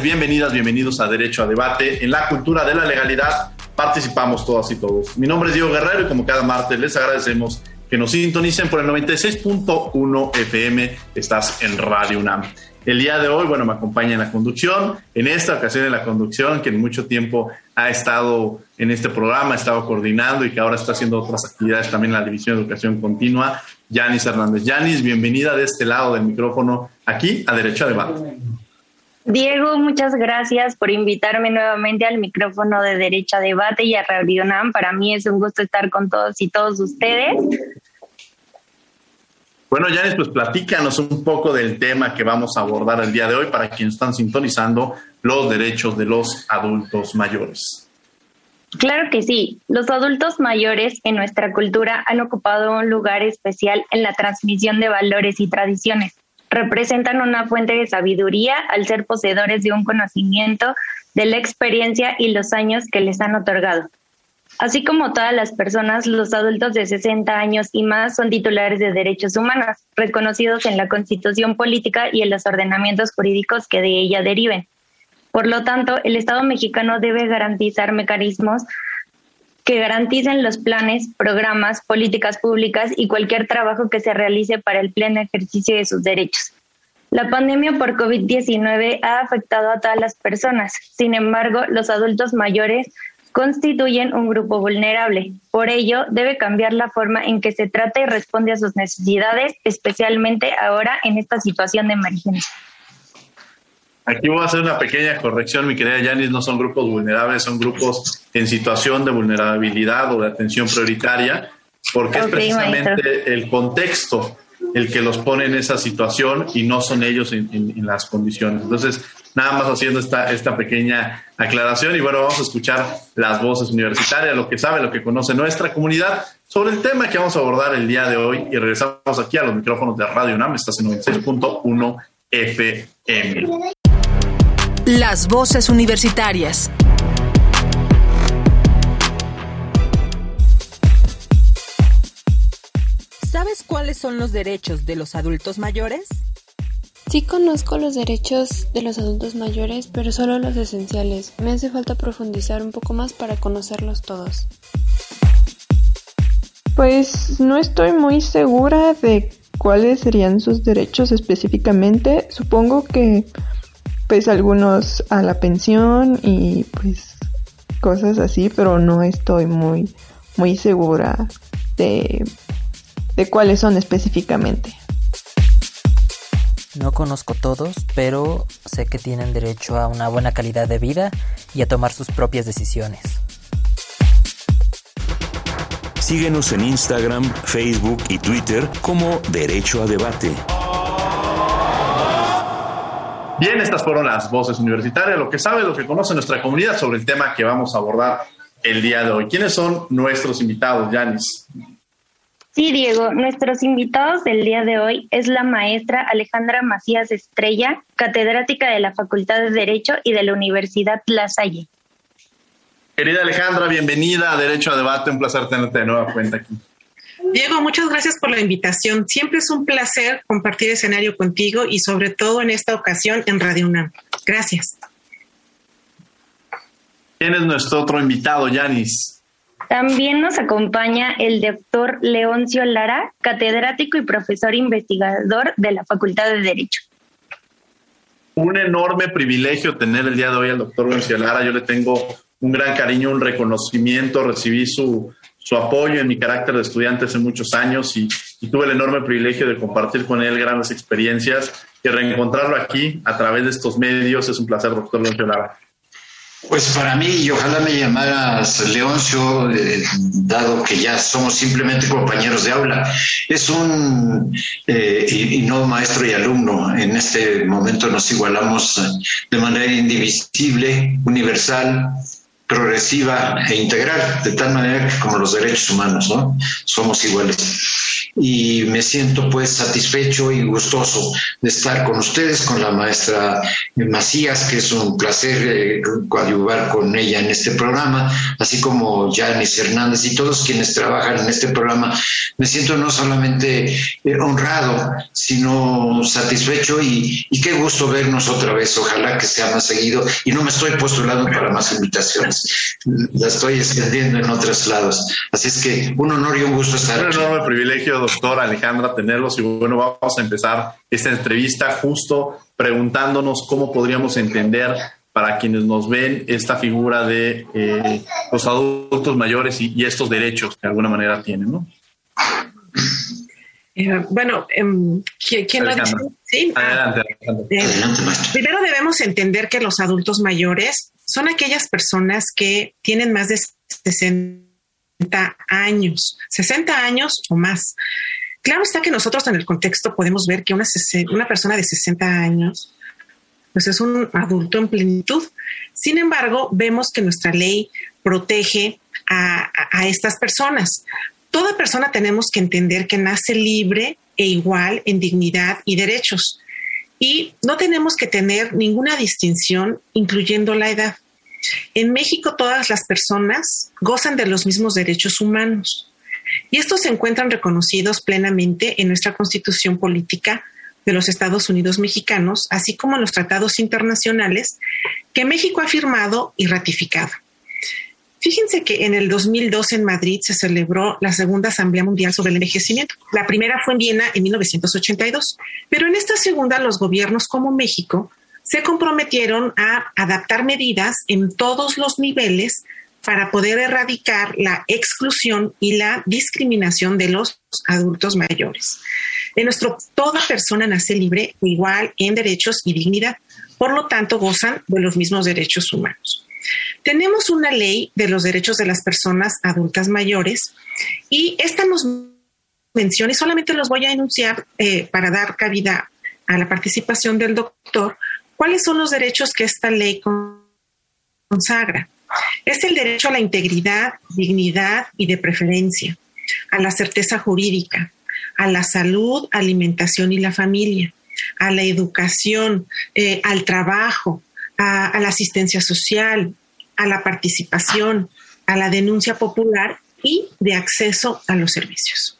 Bienvenidas, bienvenidos a Derecho a Debate. En la cultura de la legalidad participamos todas y todos. Mi nombre es Diego Guerrero y como cada martes les agradecemos que nos sintonicen por el 96.1 FM. Estás en Radio UNAM. El día de hoy, bueno, me acompaña en la conducción. En esta ocasión en la conducción, que en mucho tiempo ha estado en este programa, ha estado coordinando y que ahora está haciendo otras actividades también en la División de Educación Continua, Yanis Hernández. Yanis, bienvenida de este lado del micrófono aquí a Derecho a Debate. Diego, muchas gracias por invitarme nuevamente al micrófono de Derecha Debate y a Radio NAM. Para mí es un gusto estar con todos y todos ustedes. Bueno, Janis, pues platícanos un poco del tema que vamos a abordar el día de hoy para quienes están sintonizando los derechos de los adultos mayores. Claro que sí. Los adultos mayores en nuestra cultura han ocupado un lugar especial en la transmisión de valores y tradiciones representan una fuente de sabiduría al ser poseedores de un conocimiento de la experiencia y los años que les han otorgado. Así como todas las personas, los adultos de 60 años y más son titulares de derechos humanos, reconocidos en la Constitución política y en los ordenamientos jurídicos que de ella deriven. Por lo tanto, el Estado mexicano debe garantizar mecanismos que garanticen los planes, programas, políticas públicas y cualquier trabajo que se realice para el pleno ejercicio de sus derechos. La pandemia por COVID-19 ha afectado a todas las personas. Sin embargo, los adultos mayores constituyen un grupo vulnerable. Por ello, debe cambiar la forma en que se trata y responde a sus necesidades, especialmente ahora en esta situación de emergencia. Aquí voy a hacer una pequeña corrección, mi querida Yanis, no son grupos vulnerables, son grupos en situación de vulnerabilidad o de atención prioritaria, porque es precisamente el contexto el que los pone en esa situación y no son ellos en, las condiciones. Entonces, nada más haciendo esta, esta pequeña aclaración y bueno, vamos a escuchar las voces universitarias, lo que sabe, lo que conoce nuestra comunidad sobre el tema que vamos a abordar el día de hoy y regresamos aquí a los micrófonos de Radio UNAM, estás en 96.1 FM. Las voces universitarias. ¿Sabes cuáles son los derechos de los adultos mayores? Sí conozco los derechos de los adultos mayores, pero solo los esenciales. Me hace falta profundizar un poco más para conocerlos todos. Pues no estoy muy segura de cuáles serían sus derechos específicamente. Supongo que pues algunos a la pensión y pues cosas así, pero no estoy muy, muy segura de, de cuáles son específicamente. No conozco todos, pero sé que tienen derecho a una buena calidad de vida y a tomar sus propias decisiones. Síguenos en Instagram, Facebook y Twitter como Derecho a Debate. Bien, estas fueron las voces universitarias, lo que sabe, lo que conoce nuestra comunidad sobre el tema que vamos a abordar el día de hoy. ¿Quiénes son nuestros invitados, Yanis? Sí, Diego, nuestros invitados del día de hoy es la maestra Alejandra Macías Estrella, catedrática de la Facultad de Derecho y de la Universidad La Salle. Querida Alejandra, bienvenida a Derecho a Debate, un placer tenerte de nueva cuenta aquí. Diego, muchas gracias por la invitación. Siempre es un placer compartir escenario contigo y sobre todo en esta ocasión en Radio UNAM. Gracias. ¿Quién es nuestro otro invitado, Yanis? También nos acompaña el doctor Leoncio Lara, catedrático y profesor investigador de la Facultad de Derecho. Un enorme privilegio tener el día de hoy al doctor Leoncio Lara. Yo le tengo un gran cariño, un reconocimiento, recibí su, su apoyo en mi carácter de estudiante hace muchos años y, tuve el enorme privilegio de compartir con él grandes experiencias y reencontrarlo aquí a través de estos medios. Es un placer, doctor Leoncio Lara. Pues para mí, y ojalá me llamaras Leoncio, eh, dado que ya somos simplemente compañeros de aula, es un, eh, y, no maestro y alumno, en este momento nos igualamos de manera indivisible, universal, progresiva e integral, de tal manera que como los derechos humanos, ¿no? Somos iguales y me siento pues satisfecho y gustoso de estar con ustedes, con la maestra Macías, que es un placer eh, coadyuvar con ella en este programa, así como Janis Hernández y todos quienes trabajan en este programa. Me siento no solamente eh, honrado, sino satisfecho y, y, qué gusto vernos otra vez. Ojalá que sea más seguido y no me estoy postulando para más invitaciones, la estoy extendiendo en otros lados. Así es que un honor y un gusto estar un enorme privilegio doctora Alejandra, tenerlos. Y bueno, vamos a empezar esta entrevista justo preguntándonos cómo podríamos entender para quienes nos ven esta figura de eh, los adultos mayores y, estos derechos que de alguna manera tienen, ¿no? Eh, bueno, em, ¿quién, lo dice? ¿Sí? Adelante, eh, primero debemos entender que los adultos mayores son aquellas personas que tienen más de 60 años, 60 años o más. Claro está que nosotros en el contexto podemos ver que una, persona de 60 años pues es un adulto en plenitud. Sin embargo, vemos que nuestra ley protege a, a, estas personas. Toda persona tenemos que entender que nace libre e igual en dignidad y derechos. Y no tenemos que tener ninguna distinción, incluyendo la edad. En México todas las personas gozan de los mismos derechos humanos y estos se encuentran reconocidos plenamente en nuestra constitución política de los Estados Unidos mexicanos, así como en los tratados internacionales que México ha firmado y ratificado. Fíjense que en el 2002 en Madrid se celebró la Segunda Asamblea Mundial sobre el Envejecimiento. La primera fue en Viena en 1982, pero en esta segunda los gobiernos como México se comprometieron a adaptar medidas en todos los niveles para poder erradicar la exclusión y la discriminación de los adultos mayores. En nuestro, toda persona nace libre, igual en derechos y dignidad, por lo tanto gozan de los mismos derechos humanos. Tenemos una ley de los derechos de las personas adultas mayores y esta nos menciona, y solamente los voy a enunciar eh, para dar cabida a la participación del doctor, ¿Cuáles son los derechos que esta ley consagra? Es el derecho a la integridad, dignidad y de preferencia, a la certeza jurídica, a la salud, alimentación y la familia, a la educación, eh, al trabajo, a la asistencia social, a la participación, a la denuncia popular y de acceso a los servicios.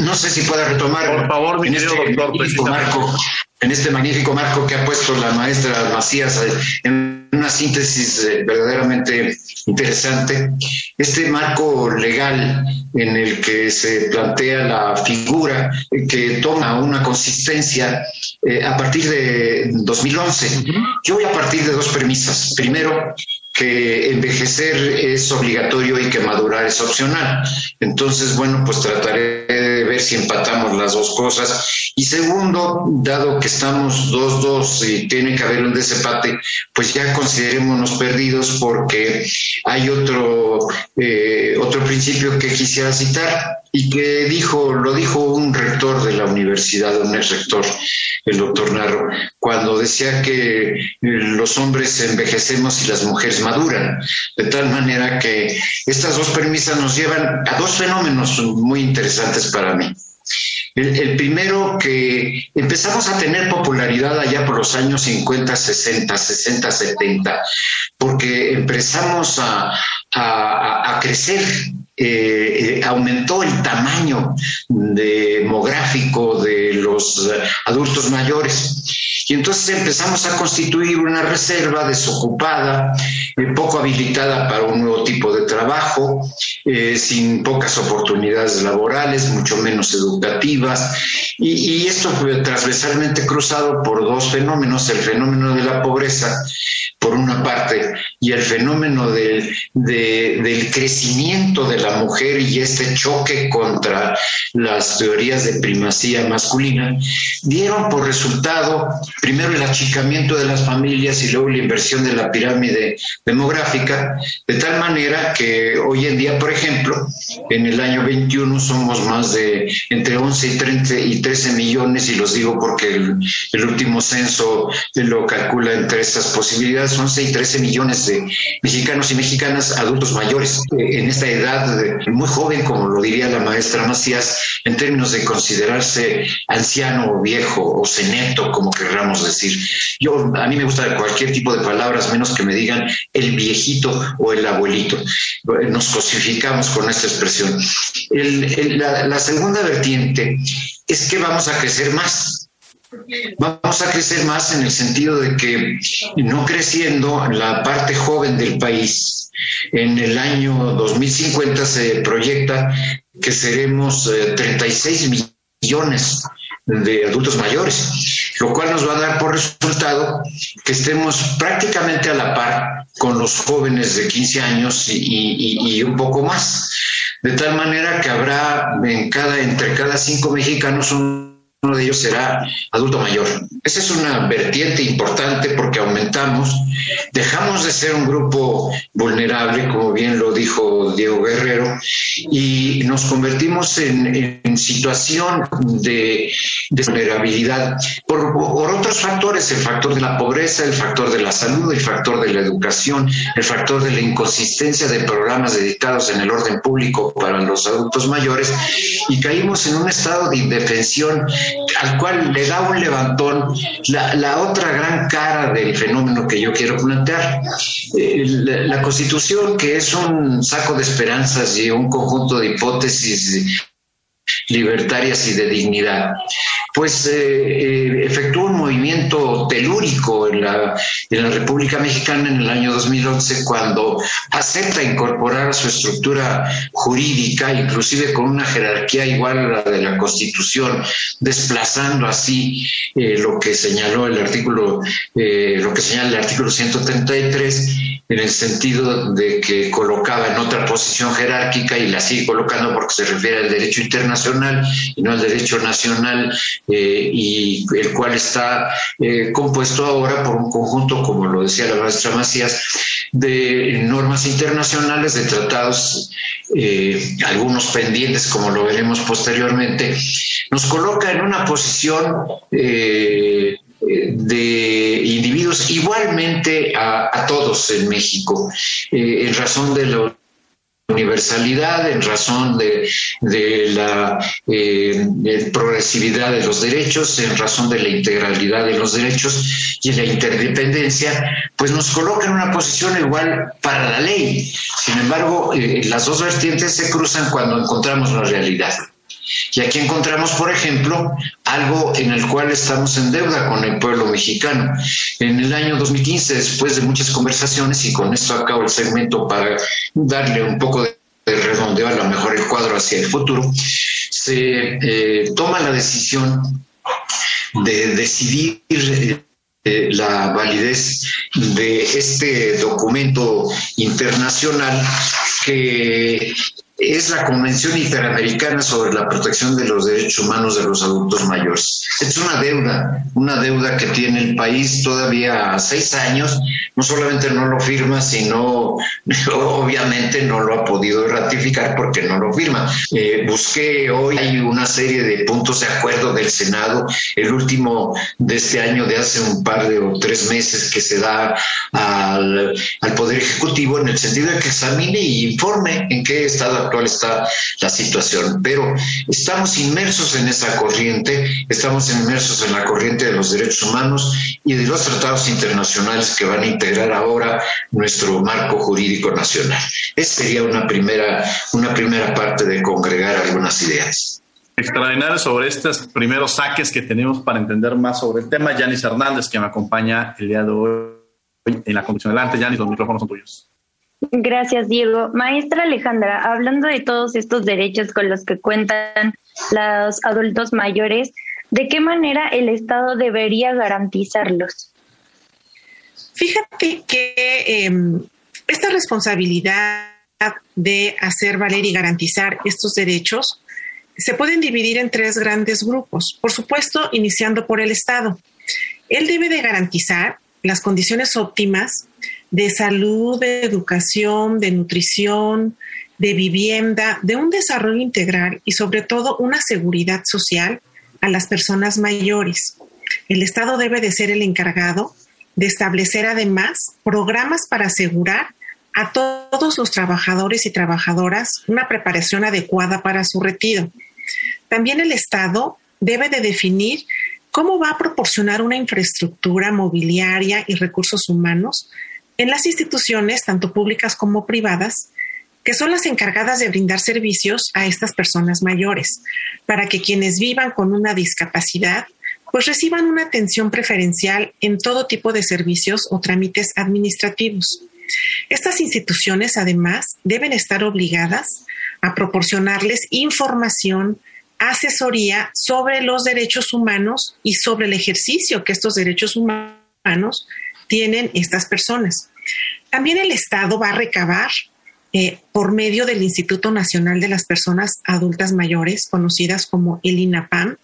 No sé si puede retomar. Por favor, mi querido este doctor, marco, en este magnífico marco que ha puesto la maestra Macías en una síntesis eh, verdaderamente interesante. Este marco legal en el que se plantea la figura que toma una consistencia eh, a partir de 2011. Yo voy a partir de dos premisas. Primero, que envejecer es obligatorio y que madurar es opcional. Entonces, bueno, pues trataré de ver si empatamos las dos cosas. Y segundo, dado que estamos dos, dos y tiene que haber un desempate, pues ya considerémonos perdidos porque hay otro, eh, otro principio que quisiera citar y que dijo, lo dijo un rector de la universidad, un ex rector, el doctor Narro, cuando decía que eh, los hombres envejecemos y las mujeres maduran, de tal manera que estas dos premisas nos llevan a dos fenómenos muy interesantes para mí. El, primero que empezamos a tener popularidad allá por los años 50, 60, 60, 70, porque empezamos a, a crecer eh, aumentó el tamaño demográfico de los adultos mayores. Y entonces empezamos a constituir una reserva desocupada, eh, poco habilitada para un nuevo tipo de trabajo, eh, sin pocas oportunidades laborales, mucho menos educativas. Y, y esto fue transversalmente cruzado por dos fenómenos, el fenómeno de la pobreza por una parte, y el fenómeno del, del crecimiento de la mujer y este choque contra las teorías de primacía masculina, dieron por resultado primero el achicamiento de las familias y luego la inversión de la pirámide demográfica, de tal manera que hoy en día, por ejemplo, en el año 21 somos más de entre 11 y, 30 y 13 millones, y los digo porque el, el último censo lo calcula entre estas posibilidades 11 y 13 millones de mexicanos y mexicanas adultos mayores eh, en esta edad muy joven, como lo diría la maestra Macías, en términos de considerarse anciano o viejo o seneto, como querramos decir. Yo, a mí me gusta cualquier tipo de palabras, menos que me digan el viejito o el abuelito. Nos cosificamos con esta expresión. la segunda vertiente es que vamos a crecer más Vamos a crecer más en el sentido de que no creciendo la parte joven del país, en el año 2050 se proyecta que seremos 36 eh, millones de adultos mayores, lo cual nos va a dar por resultado que estemos prácticamente a la par con los jóvenes de 15 años y, un poco más. De tal manera que habrá en cada, entre cada cinco mexicanos un uno de ellos será adulto mayor. Esa es una vertiente importante porque aumentamos, dejamos de ser un grupo vulnerable, como bien lo dijo Diego Guerrero, y nos convertimos en, situación de, vulnerabilidad por, por, otros factores, el factor de la pobreza, el factor de la salud, el factor de la educación, el factor de la inconsistencia de programas dedicados en el orden público para los adultos mayores, y caímos en un estado de indefensión al cual le da un levantón la, otra gran cara del fenómeno que yo quiero plantear. Eh, la, Constitución, que es un saco de esperanzas y un conjunto de hipótesis libertarias y de dignidad, pues eh, eh, efectuó un movimiento telúrico en la, en la República Mexicana en el año 2011 cuando acepta incorporar a su estructura jurídica, inclusive con una jerarquía igual a la de la Constitución, desplazando así eh, lo que señaló el artículo, lo que señala el artículo 133 en el sentido de que colocaba en otra posición jerárquica y la sigue colocando porque se refiere al derecho internacional y no al derecho nacional eh, y el cual está eh, compuesto ahora por un conjunto, como lo decía la maestra Macías, de normas internacionales, de tratados, eh, algunos pendientes, como lo veremos posteriormente, nos coloca en una posición de individuos igualmente a, todos en México, en razón de la universalidad, en razón de, la eh, progresividad de los derechos, en razón de la integralidad de los derechos y la interdependencia, pues nos coloca en una posición igual para la ley. Sin embargo, eh, las dos vertientes se cruzan cuando encontramos la realidad. Y aquí encontramos, por ejemplo, algo en el cual estamos en deuda con el pueblo mexicano. En el año 2015, después de muchas conversaciones, y con esto acabo el segmento para darle un poco de redondeo a lo mejor el cuadro hacia el futuro, se eh, toma la decisión de decidir eh, la validez de este documento internacional que es la Convención Interamericana sobre la Protección de los Derechos Humanos de los Adultos Mayores. Es una deuda, una deuda que tiene el país todavía seis años. No solamente no lo firma, sino obviamente no lo ha podido ratificar porque no lo firma. Eh, busqué hoy, hay una serie de puntos de acuerdo del Senado, el último de este año, de hace un par de o tres meses, que se da al, al Poder Ejecutivo en el sentido de que examine y informe en qué estado actual está la situación. Pero estamos inmersos en esa corriente, estamos inmersos en la corriente de los derechos humanos y de los tratados internacionales que van a integrar ahora nuestro marco jurídico nacional. Esa sería una primera, una primera parte de congregar algunas ideas extraordinario sobre estos primeros saques que tenemos para entender más sobre el tema. Yanis Hernández, que me acompaña el día de hoy en la condición delante. Yanis, los micrófonos son tuyos. Gracias, Diego. Maestra Alejandra, hablando de todos estos derechos con los que cuentan los adultos mayores, ¿de qué manera el Estado debería garantizarlos? Fíjate que em, esta responsabilidad de hacer valer y garantizar estos derechos se pueden dividir en tres grandes grupos. Por supuesto, iniciando por el Estado. Él debe de garantizar las condiciones óptimas de salud, de educación, de nutrición, de vivienda, de un desarrollo integral y sobre todo una seguridad social a las personas mayores. El Estado debe de ser el encargado de establecer además programas para asegurar a todos los trabajadores y trabajadoras una preparación adecuada para su retiro. También el Estado debe de definir cómo va a proporcionar una infraestructura mobiliaria y recursos humanos en las instituciones, tanto públicas como privadas, que son las encargadas de brindar servicios a estas personas mayores, para que quienes vivan con una discapacidad pues reciban una atención preferencial en todo tipo de servicios o trámites administrativos. Estas instituciones, además, deben estar obligadas a proporcionarles información, asesoría sobre los derechos humanos y sobre el ejercicio que estos derechos humanos tienen estas personas. También el Estado va a recabar eh, por medio del Instituto Nacional de las Personas Adultas Mayores, conocidas como el INAPAM,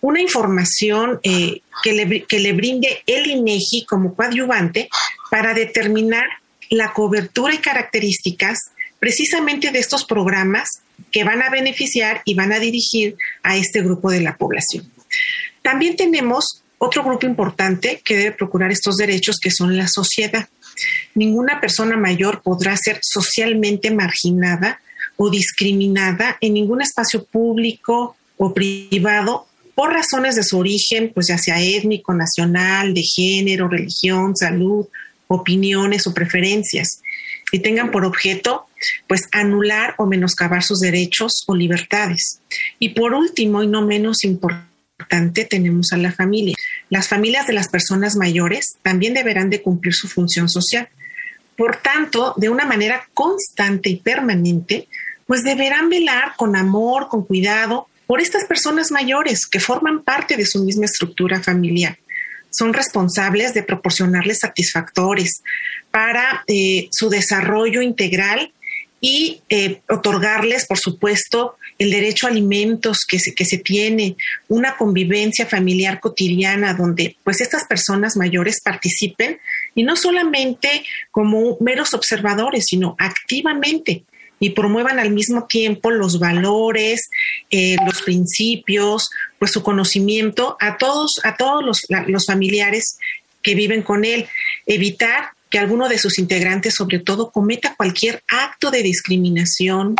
una información eh, que, le, que le brinde el INEGI como coadyuvante para determinar la cobertura y características precisamente de estos programas que van a beneficiar y van a dirigir a este grupo de la población. También tenemos otro grupo importante que debe procurar estos derechos, que son la sociedad. Ninguna persona mayor podrá ser socialmente marginada o discriminada en ningún espacio público o privado por razones de su origen, pues ya sea étnico, nacional, de género, religión, salud, opiniones o preferencias, y tengan por objeto pues anular o menoscabar sus derechos o libertades. Y por último, y no menos importante, tenemos a la familia. Las familias de las personas mayores también deberán de cumplir su función social. Por tanto, de una manera constante y permanente, pues deberán velar con amor, con cuidado por estas personas mayores que forman parte de su misma estructura familiar. Son responsables de proporcionarles satisfactores para eh, su desarrollo integral y eh, otorgarles, por supuesto, el derecho a alimentos que se, que se tiene, una convivencia familiar cotidiana donde pues estas personas mayores participen y no solamente como meros observadores, sino activamente y promuevan al mismo tiempo los valores, eh, los principios, pues su conocimiento a todos, a todos los, los familiares que viven con él. Evitar que alguno de sus integrantes, sobre todo, cometa cualquier acto de discriminación,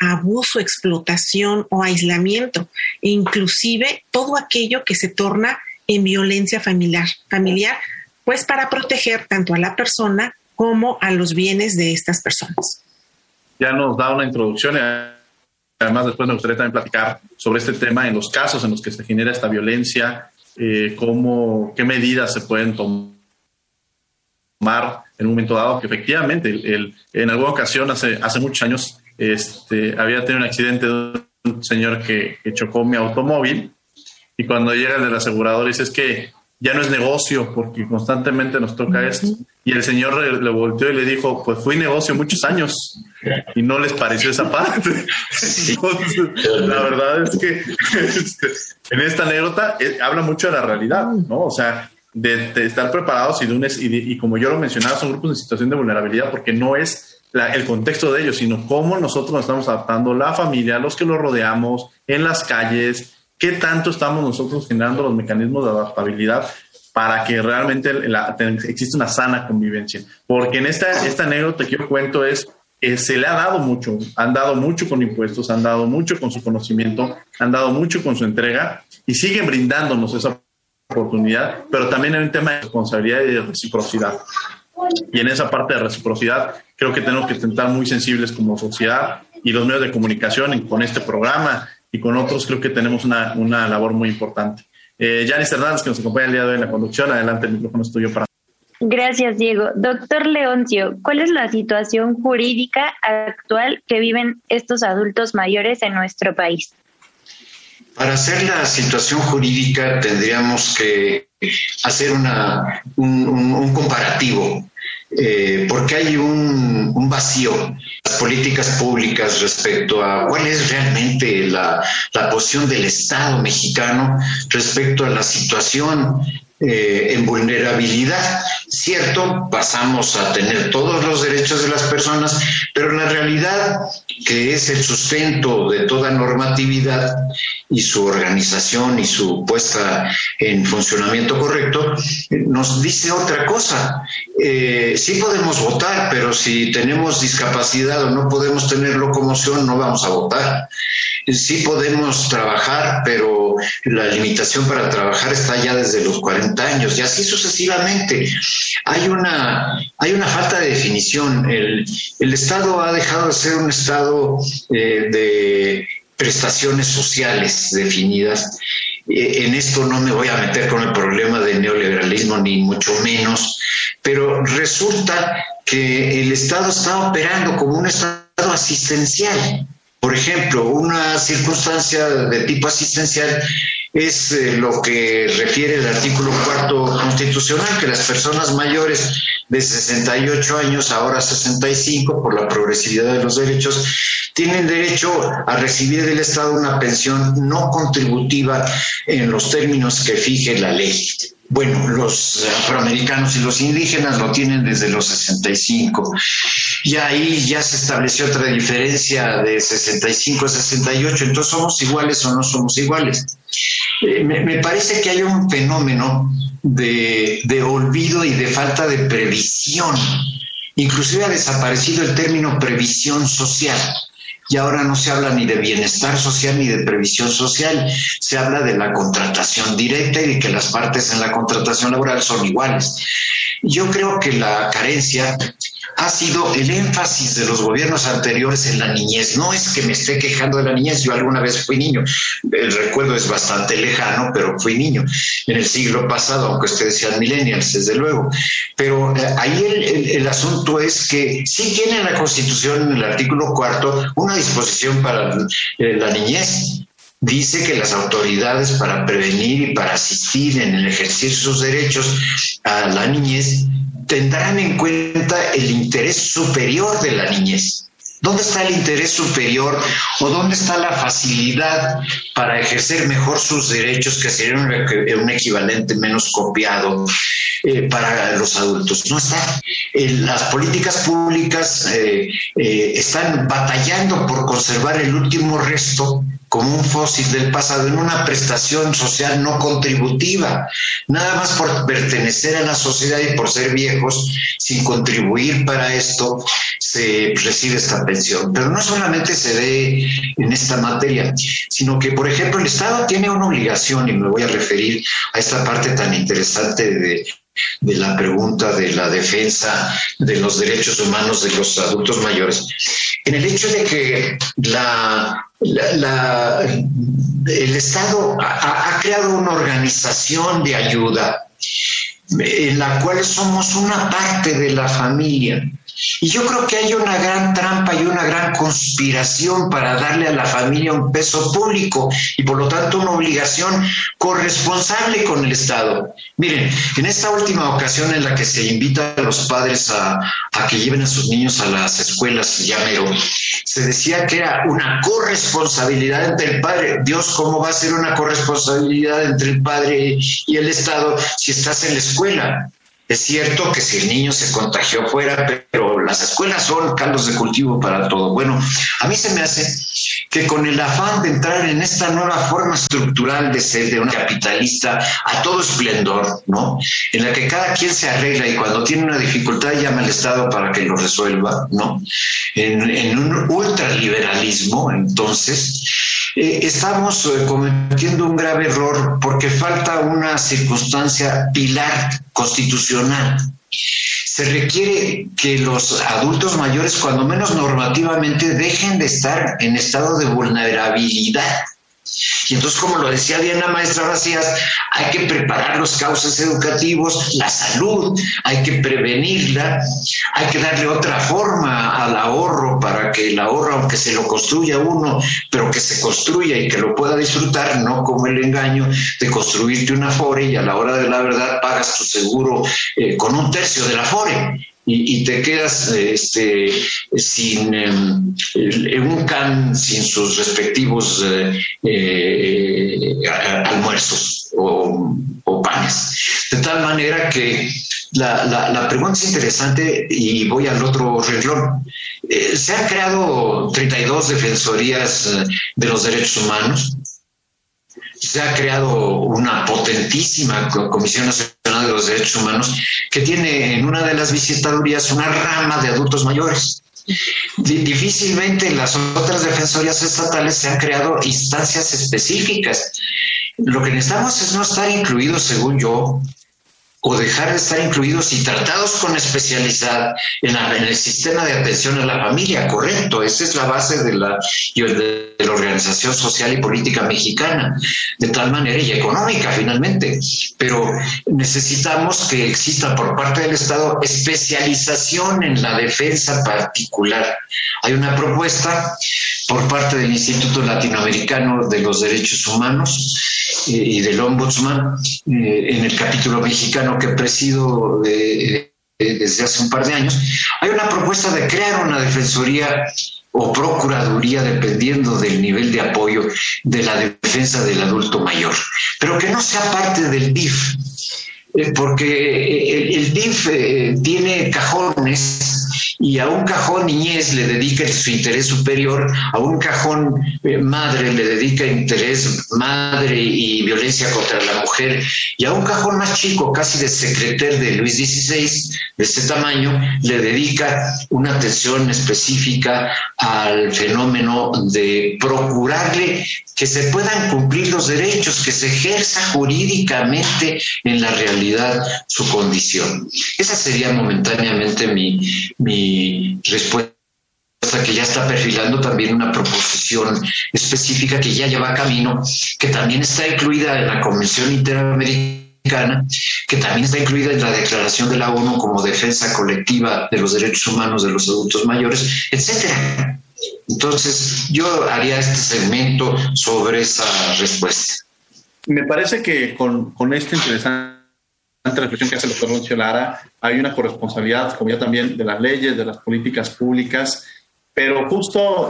abuso, explotación o aislamiento, e inclusive todo aquello que se torna en violencia familiar, pues para proteger tanto a la persona como a los bienes de estas personas. Ya nos da una introducción. Además, después me gustaría también platicar sobre este tema en los casos en los que se genera esta violencia, eh, cómo, qué medidas se pueden tomar en un momento dado, que efectivamente el, en alguna ocasión, hace, hace muchos años, este, había tenido un accidente de un señor que, chocó mi automóvil y cuando llega el del asegurador dice es que ya no es negocio porque constantemente nos toca esto. Y el señor le, volteó y le dijo, pues fui negocio muchos años y no les pareció esa parte. la verdad es que este, en esta anécdota eh, habla mucho de la realidad, ¿no? O sea, de, estar preparados y, de un, y, como yo lo mencionaba, son grupos en situación de vulnerabilidad porque no es el contexto de ellos, sino cómo nosotros nos estamos adaptando, la familia, los que los rodeamos, en las calles, qué tanto estamos nosotros generando los mecanismos de adaptabilidad para que realmente exista una sana convivencia. Porque en esta, esta anécdota que yo cuento es, que se le ha dado mucho, han dado mucho con impuestos, han dado mucho con su conocimiento, han dado mucho con su entrega y siguen brindándonos esa oportunidad, pero también hay un tema de responsabilidad y de reciprocidad. Y en esa parte de reciprocidad creo que tenemos que estar muy sensibles como sociedad y los medios de comunicación con este programa y con otros creo que tenemos una, una labor muy importante. Eh, Hernández, que nos acompaña el día de hoy en la conducción, adelante, el micrófono es tuyo para... Gracias, Diego. Doctor Leoncio, ¿cuál es la situación jurídica actual que viven estos adultos mayores en nuestro país? Para hacer la situación jurídica tendríamos que hacer una, un, comparativo, eh, porque hay un, un, vacío las políticas públicas respecto a cuál es realmente la, la posición del Estado mexicano respecto a la situación eh, en vulnerabilidad. Cierto, pasamos a tener todos los derechos de las personas, pero la realidad, que es el sustento de toda normatividad y su organización y su puesta en funcionamiento correcto, nos dice otra cosa. Eh, sí podemos votar, pero si tenemos discapacidad o no podemos tener locomoción, no vamos a votar. Sí podemos trabajar, pero la limitación para trabajar está ya desde los 40 años y así sucesivamente. Hay una, hay una falta de definición. El, Estado ha dejado de ser un Estado eh, de prestaciones sociales definidas. Eh, en esto no me voy a meter con el problema del neoliberalismo, ni mucho menos, pero resulta que el Estado está operando como un Estado asistencial. Por ejemplo, una circunstancia de tipo asistencial es eh, lo que refiere el artículo cuarto constitucional, que las personas mayores de 68 años, ahora 65, por la progresividad de los derechos, tienen derecho a recibir del Estado una pensión no contributiva en los términos que fije la ley. Bueno, los afroamericanos y los indígenas lo tienen desde los 65. Y ahí ya se estableció otra diferencia de 65 a 68. Entonces, ¿somos iguales o no somos iguales? Eh, me, parece que hay un fenómeno de, de olvido y de falta de previsión. Inclusive ha desaparecido el término previsión social y ahora no se habla ni de bienestar social ni de previsión social, se habla de la contratación directa y de que las partes en la contratación laboral son iguales. Yo creo que la carencia ha sido el énfasis de los gobiernos anteriores en la niñez. No es que me esté quejando de la niñez, yo alguna vez fui niño. El recuerdo es bastante lejano, pero fui niño en el siglo pasado, aunque ustedes sean millennials, desde luego. Pero eh, ahí el, asunto es que sí tiene en la Constitución, en el artículo cuarto, una disposición para eh, la niñez dice que las autoridades para prevenir y para asistir en el ejercicio de sus derechos a la niñez tendrán en cuenta el interés superior de la niñez. ¿Dónde está el interés superior o dónde está la facilidad para ejercer mejor sus derechos, que sería un, equivalente menos copiado eh, para los adultos? No está. las políticas públicas eh, eh, están batallando por conservar el último resto como un fósil del pasado en una prestación social no contributiva, nada más por pertenecer a la sociedad y por ser viejos, sin contribuir para esto, se recibe esta pensión. Pero no solamente se ve en esta materia, sino que, por ejemplo, el Estado tiene una obligación, y me voy a referir a esta parte tan interesante de de la pregunta de la defensa de los derechos humanos de los adultos mayores, en el hecho de que la, el Estado ha, creado una organización de ayuda en la cual somos una parte de la familia. Y yo creo que hay una gran trampa y una gran conspiración para darle a la familia un peso público y por lo tanto una obligación corresponsable con el Estado. Miren, en esta última ocasión en la que se invita a los padres a, que lleven a sus niños a las escuelas, llamero, se decía que era una corresponsabilidad entre el padre. Dios, ¿cómo va a ser una corresponsabilidad entre el padre y el Estado si estás en la escuela? Es cierto que si el niño se contagió fuera, pero las escuelas son caldos de cultivo para todo. Bueno, a mí se me hace que con el afán de entrar en esta nueva forma estructural de ser de una capitalista a todo esplendor, ¿no? En la que cada quien se arregla y cuando tiene una dificultad llama al Estado para que lo resuelva, ¿no? En, un ultraliberalismo, entonces, eh, estamos eh, cometiendo un grave error porque falta una circunstancia pilar constitucional. Se requiere que los adultos mayores, cuando menos normativamente, dejen de estar en estado de vulnerabilidad y entonces, como lo decía bien la maestra Vacías, hay que preparar los cauces educativos, la salud, hay que prevenirla, hay que darle otra forma al ahorro para que el ahorro, aunque se lo construya uno, pero que se construya y que lo pueda disfrutar, no como el engaño de construirte una FORE y a la hora de la verdad pagas tu seguro eh, con un tercio de la FORE y, te quedas este, sin em, un can sin sus respectivos eh, eh, almuerzos o, panes. De tal manera que la, la, pregunta es interesante y voy al otro renglón. Eh, se han creado 32 defensorías de los derechos humanos se ha creado una potentísima Comisión Nacional de los Derechos Humanos que tiene en una de las visitadurías una rama de adultos mayores. Difícilmente en las otras defensorías estatales se han creado instancias específicas. Lo que necesitamos es no estar incluidos, según yo, o dejar de estar incluidos y tratados con especialidad en, el sistema de atención a la familia, correcto, esa es la base de la, de la organización social y política mexicana, de tal manera y económica finalmente, pero necesitamos que exista por parte del Estado especialización en la defensa particular. Hay una propuesta por parte del Instituto Latinoamericano de los Derechos Humanos y del Ombudsman eh, en el capítulo mexicano que presido desde hace un par de años, hay una propuesta de crear una defensoría o procuraduría dependiendo del nivel de apoyo de la defensa del adulto mayor, pero que no sea parte del DIF, eh, porque el, DIF tiene cajones y a un cajón niñez le dedica su interés superior, a un cajón eh, madre le dedica interés madre y violencia contra la mujer, y a un cajón más chico, casi de secretario de Luis XVI, de este tamaño, le dedica una atención específica al fenómeno de procurarle que se puedan cumplir los derechos, que se ejerza jurídicamente en la realidad su condición. Esa sería momentáneamente mi, mi respuesta que ya está perfilando también una proposición específica que ya lleva camino, que también está incluida en la Convención Interamericana, que también está incluida en la Declaración de la ONU como defensa colectiva de los derechos humanos de los adultos mayores, etcétera. Entonces, yo haría este segmento sobre esa respuesta. Me parece que con, con esta interesante reflexión que hace el doctor Loncio Lara, hay una corresponsabilidad, como ya también, de las leyes, de las políticas públicas, pero justo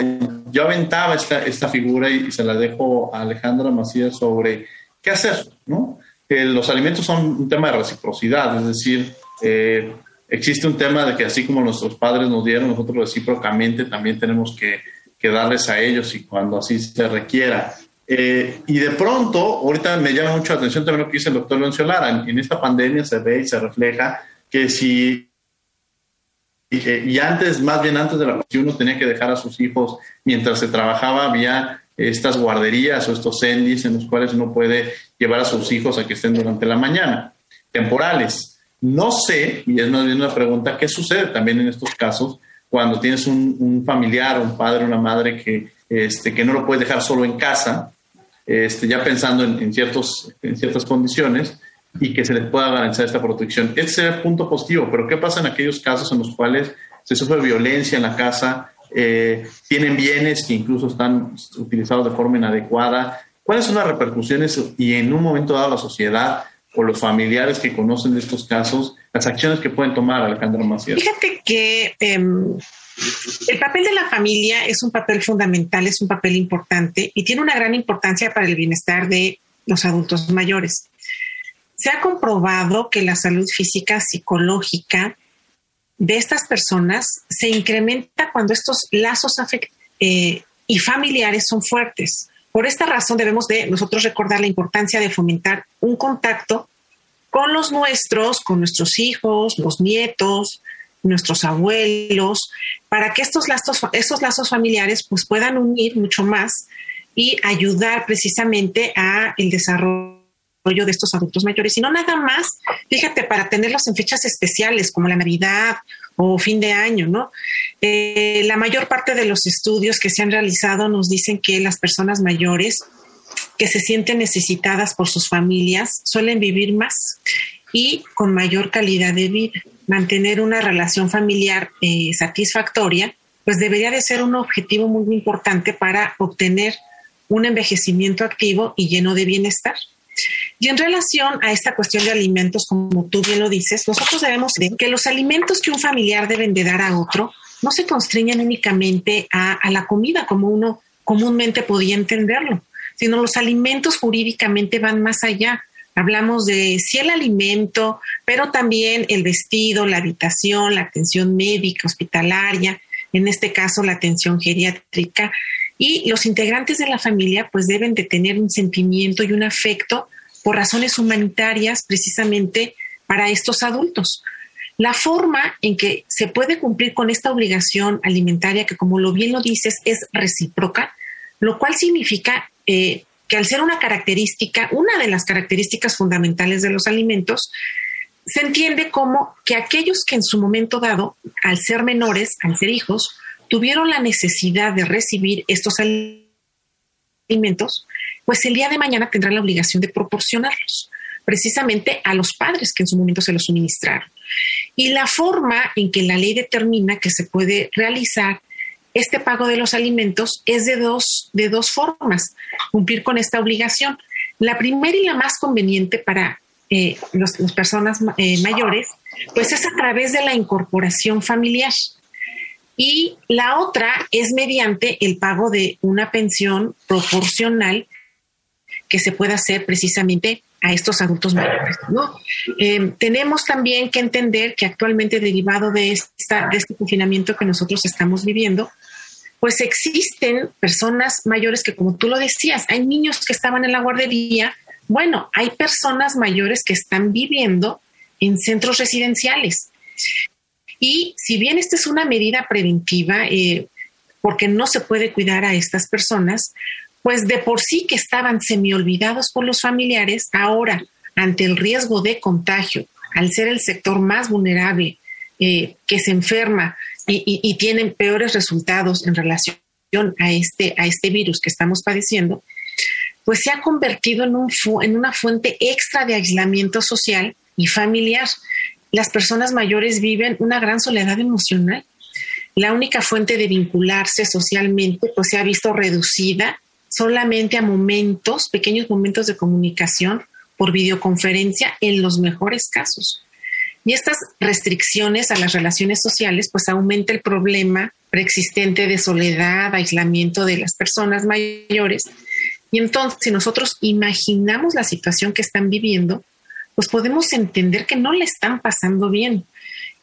yo aventaba esta, esta figura y, se la dejo a Alejandra Macías sobre qué hacer, ¿no? los alimentos son un tema de reciprocidad, es decir, eh, existe un tema de que así como nuestros padres nos dieron, nosotros recíprocamente también tenemos que, que darles a ellos y cuando así se requiera. Eh, y de pronto, ahorita me llama mucho la atención también lo que dice el doctor Leoncio Lara, en, esta pandemia se ve y se refleja que si, y antes, más bien antes de la si uno tenía que dejar a sus hijos mientras se trabajaba, había estas guarderías o estos sendis en los cuales uno puede llevar a sus hijos a que estén durante la mañana, temporales. No sé, y es más bien una pregunta, ¿qué sucede también en estos casos cuando tienes un, familiar, un padre, una madre que, este, que no lo puedes dejar solo en casa este, ya pensando en, ciertos, en ciertas condiciones y que se les pueda garantizar esta protección. Este es el punto positivo, pero ¿qué pasa en aquellos casos en los cuales se sufre violencia en la casa, eh, tienen bienes que incluso están utilizados de forma inadecuada. ¿Cuáles son las repercusiones y en un momento dado la sociedad o los familiares que conocen de estos casos, las acciones que pueden tomar, Alejandra Macías? Fíjate que em, el papel de la familia es un papel fundamental, es un papel importante y tiene una gran importancia para el bienestar de los adultos mayores. Se ha comprobado que la salud física, psicológica de estas personas se incrementa cuando estos lazos eh, y familiares son fuertes. Por esta razón debemos de nosotros recordar la importancia de fomentar un contacto con los nuestros, con nuestros hijos, los nietos, nuestros abuelos, para que estos lazos, estos lazos familiares pues, puedan unir mucho más y ayudar precisamente a el desarrollo de estos adultos mayores, y no nada más, fíjate, para tenerlos en fechas especiales como la Navidad o fin de año, ¿no? Eh, la mayor parte de los estudios que se han realizado nos dicen que las personas mayores que se sienten necesitadas por sus familias suelen vivir más y con mayor calidad de vida mantener una relación familiar eh, satisfactoria, pues debería de ser un objetivo muy importante para obtener un envejecimiento activo y lleno de bienestar. Y en relación a esta cuestión de alimentos, como tú bien lo dices, nosotros debemos ver que los alimentos que un familiar deben de dar a otro no se constriñen únicamente a, a la comida como uno comúnmente podía entenderlo, sino los alimentos jurídicamente van más allá Hablamos de sí el alimento, pero también el vestido, la habitación, la atención médica, hospitalaria, en este caso la atención geriátrica. Y los integrantes de la familia pues deben de tener un sentimiento y un afecto por razones humanitarias precisamente para estos adultos. La forma en que se puede cumplir con esta obligación alimentaria, que como lo bien lo dices, es recíproca, lo cual significa eh, al ser una característica, una de las características fundamentales de los alimentos, se entiende como que aquellos que en su momento dado, al ser menores, al ser hijos, tuvieron la necesidad de recibir estos alimentos, pues el día de mañana tendrán la obligación de proporcionarlos, precisamente a los padres que en su momento se los suministraron. Y la forma en que la ley determina que se puede realizar este pago de los alimentos es de dos, de dos formas, cumplir con esta obligación. La primera y la más conveniente para eh, las personas eh, mayores, pues es a través de la incorporación familiar. Y la otra es mediante el pago de una pensión proporcional que se pueda hacer precisamente a estos adultos mayores. ¿no? Eh, tenemos también que entender que actualmente derivado de, esta, de este confinamiento que nosotros estamos viviendo, pues existen personas mayores que, como tú lo decías, hay niños que estaban en la guardería. Bueno, hay personas mayores que están viviendo en centros residenciales. Y si bien esta es una medida preventiva, eh, porque no se puede cuidar a estas personas, pues de por sí que estaban semi olvidados por los familiares, ahora ante el riesgo de contagio, al ser el sector más vulnerable eh, que se enferma y, tienen peores resultados en relación a este, a este virus que estamos padeciendo, pues se ha convertido en, un en una fuente extra de aislamiento social y familiar. Las personas mayores viven una gran soledad emocional. La única fuente de vincularse socialmente pues se ha visto reducida solamente a momentos, pequeños momentos de comunicación por videoconferencia en los mejores casos. Y estas restricciones a las relaciones sociales pues aumenta el problema preexistente de soledad, aislamiento de las personas mayores. Y entonces, si nosotros imaginamos la situación que están viviendo, pues podemos entender que no le están pasando bien.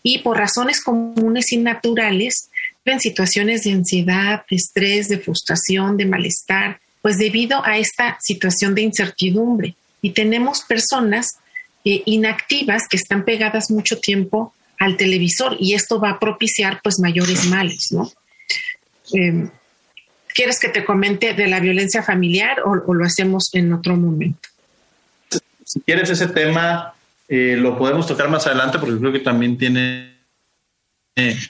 Y por razones comunes y naturales, en situaciones de ansiedad, de estrés, de frustración, de malestar, pues debido a esta situación de incertidumbre. Y tenemos personas eh, inactivas que están pegadas mucho tiempo al televisor y esto va a propiciar pues mayores males, ¿no? Em, ¿Quieres que te comente de la violencia familiar o, lo hacemos en otro momento? Si quieres ese tema, eh, lo podemos tocar más adelante porque creo que también tiene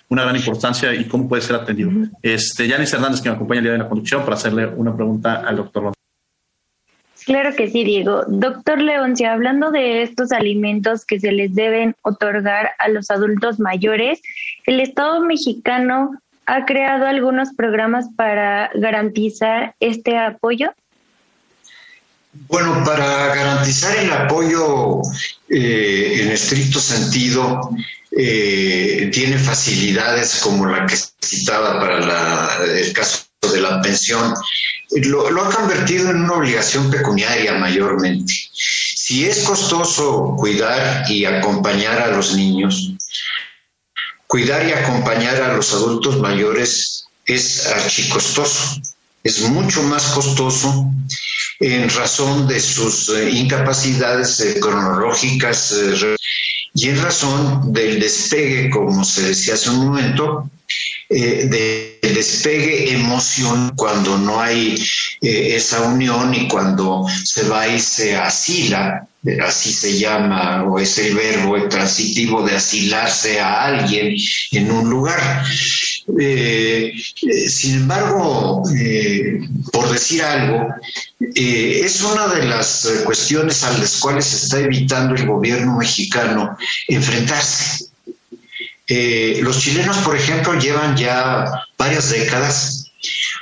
una gran importancia y cómo puede ser atendido. Este, Yanis Hernández, que me acompaña el día de la conducción, para hacerle una pregunta al doctor Claro que sí, Diego. Doctor Leoncia, hablando de estos alimentos que se les deben otorgar a los adultos mayores, el Estado mexicano ha creado algunos programas para garantizar este apoyo. Bueno, para garantizar el apoyo eh, en estricto sentido, eh, tiene facilidades como la que citaba para el caso de la pensión, lo, ha convertido en una obligación pecuniaria mayormente. Si es costoso cuidar y acompañar a los niños, cuidar y acompañar a los adultos mayores es archicostoso, es mucho más costoso en razón de sus eh, incapacidades eh, cronológicas eh, y en razón del despegue, como se decía hace un momento, eh, del despegue emoción cuando no hay eh, esa unión y cuando se va y se asila, así se llama, o es el verbo transitivo de asilarse a alguien en un lugar. Eh, sin embargo, por decir algo, es una de las cuestiones a las cuales está evitando el gobierno mexicano enfrentarse eh, los chilenos, por ejemplo, llevan ya varias décadas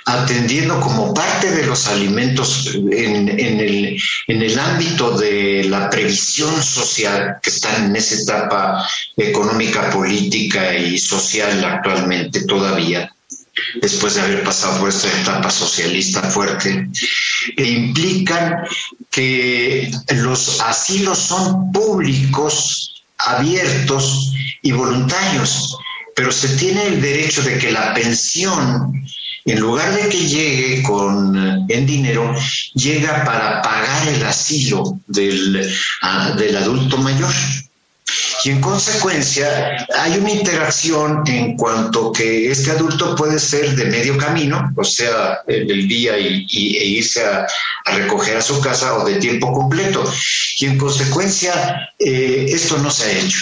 atendiendo como parte de los alimentos en, el, ámbito de la previsión social, que están en esa etapa económica, política y social actualmente todavía, después de haber pasado por esta etapa socialista fuerte, implican que los asilos son públicos, abiertos, y voluntarios, pero se tiene el derecho de que la pensión, en lugar de que llegue con eh, en dinero, llega para pagar el asilo del, ah, del adulto mayor. Y en consecuencia hay una interacción en cuanto que este adulto puede ser de medio camino, o sea, del día y, e irse a, recoger a su casa o de tiempo completo. Y en consecuencia eh, esto no se ha hecho.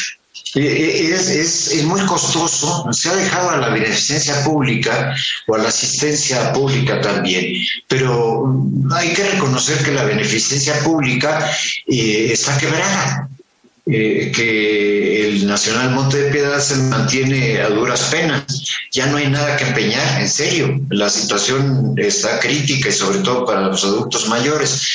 Eh, eh, es, es, muy costoso, se ha dejado a la beneficencia pública o a la asistencia pública también, pero hay que reconocer que la beneficencia pública está quebrada. Que el Nacional Monte de Piedad se mantiene a duras penas. Ya no hay nada que empeñar, en serio. La situación está crítica y sobre todo para los adultos mayores.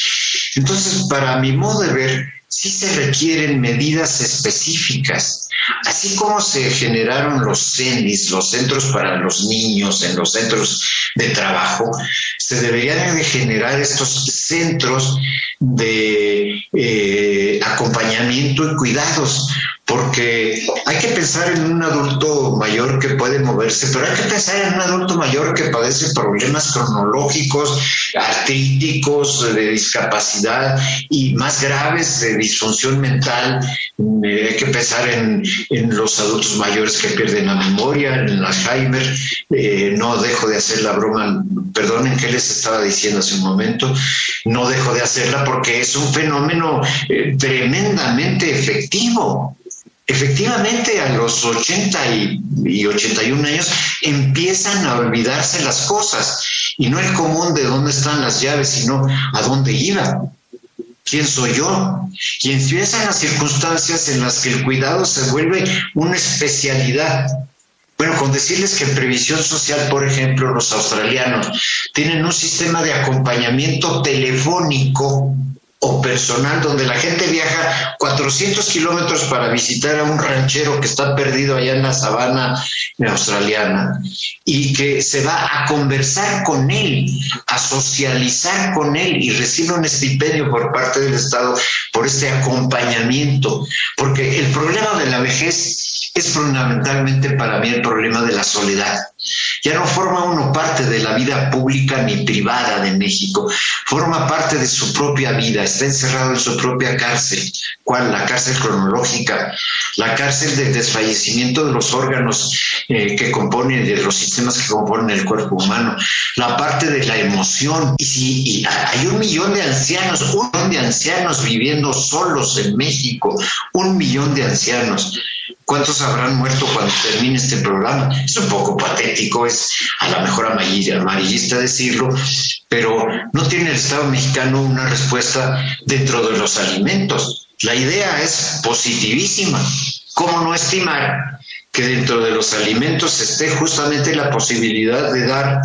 Entonces, para mi modo de ver, sí se requieren medidas específicas. Así como se generaron los CENIS, los centros para los niños en los centros de trabajo, se deberían de generar estos centros de eh, acompañamiento y cuidados porque hay que pensar en un adulto mayor que puede moverse, pero hay que pensar en un adulto mayor que padece problemas cronológicos, artríticos, de discapacidad y más graves de disfunción mental. Eh, hay que pensar en, los adultos mayores que pierden la memoria, en el Alzheimer. Eh, no dejo de hacer la broma, perdonen que les estaba diciendo hace un momento, no dejo de hacerla porque es un fenómeno eh, tremendamente efectivo efectivamente a los 80 y, 81 años empiezan a olvidarse las cosas y no el común de dónde están las llaves, sino a dónde iba. ¿Quién soy yo? Y empiezan las circunstancias en las que el cuidado se vuelve una especialidad. Bueno, con decirles que en previsión social, por ejemplo, los australianos tienen un sistema de acompañamiento telefónico o personal donde la gente viaja 400 kilómetros para visitar a un ranchero que está perdido allá en la sabana australiana y que se va a conversar con él, a socializar con él y recibe un estipendio por parte del Estado por este acompañamiento, porque el problema de la vejez es fundamentalmente para mí el problema de la soledad. Ya no forma uno parte de la vida pública ni privada de México, forma parte de su propia vida, está encerrado en su propia cárcel. ¿Cuál? La cárcel cronológica, la cárcel del desfallecimiento de los órganos eh, que componen, de los sistemas que componen el cuerpo humano, la parte de la emoción. Y si hay un millón de ancianos, un millón de ancianos viviendo solos en México, un millón de ancianos ¿Cuántos habrán muerto cuando termine este programa? Es un poco patético, es a lo mejor amarillista decirlo, pero no tiene el Estado mexicano una respuesta dentro de los alimentos. La idea es positivísima. ¿Cómo no estimar que dentro de los alimentos esté justamente la posibilidad de dar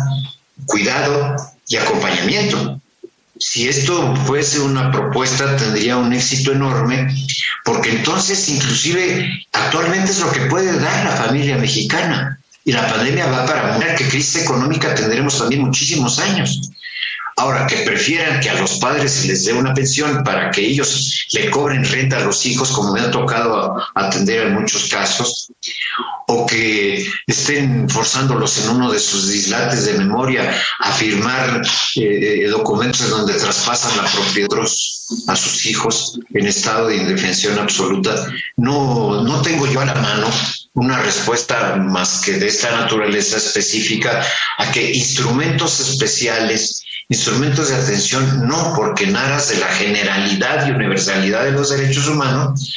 cuidado y acompañamiento? si esto fuese una propuesta tendría un éxito enorme, porque entonces inclusive actualmente es lo que puede dar la familia mexicana. Y la pandemia va para mujer, que crisis económica tendremos también muchísimos años. Ahora, que prefieran que a los padres les dé una pensión para que ellos le cobren renta a los hijos, como me ha tocado atender en muchos casos, o que estén forzándolos en uno de sus dislates de memoria a firmar eh, documentos en donde traspasan la propiedad a sus hijos en estado de indefensión absoluta. No, no tengo yo a la mano una respuesta más que de esta naturaleza específica a que instrumentos especiales instrumentos de atención no porque en de la generalidad y universalidad de los derechos humanos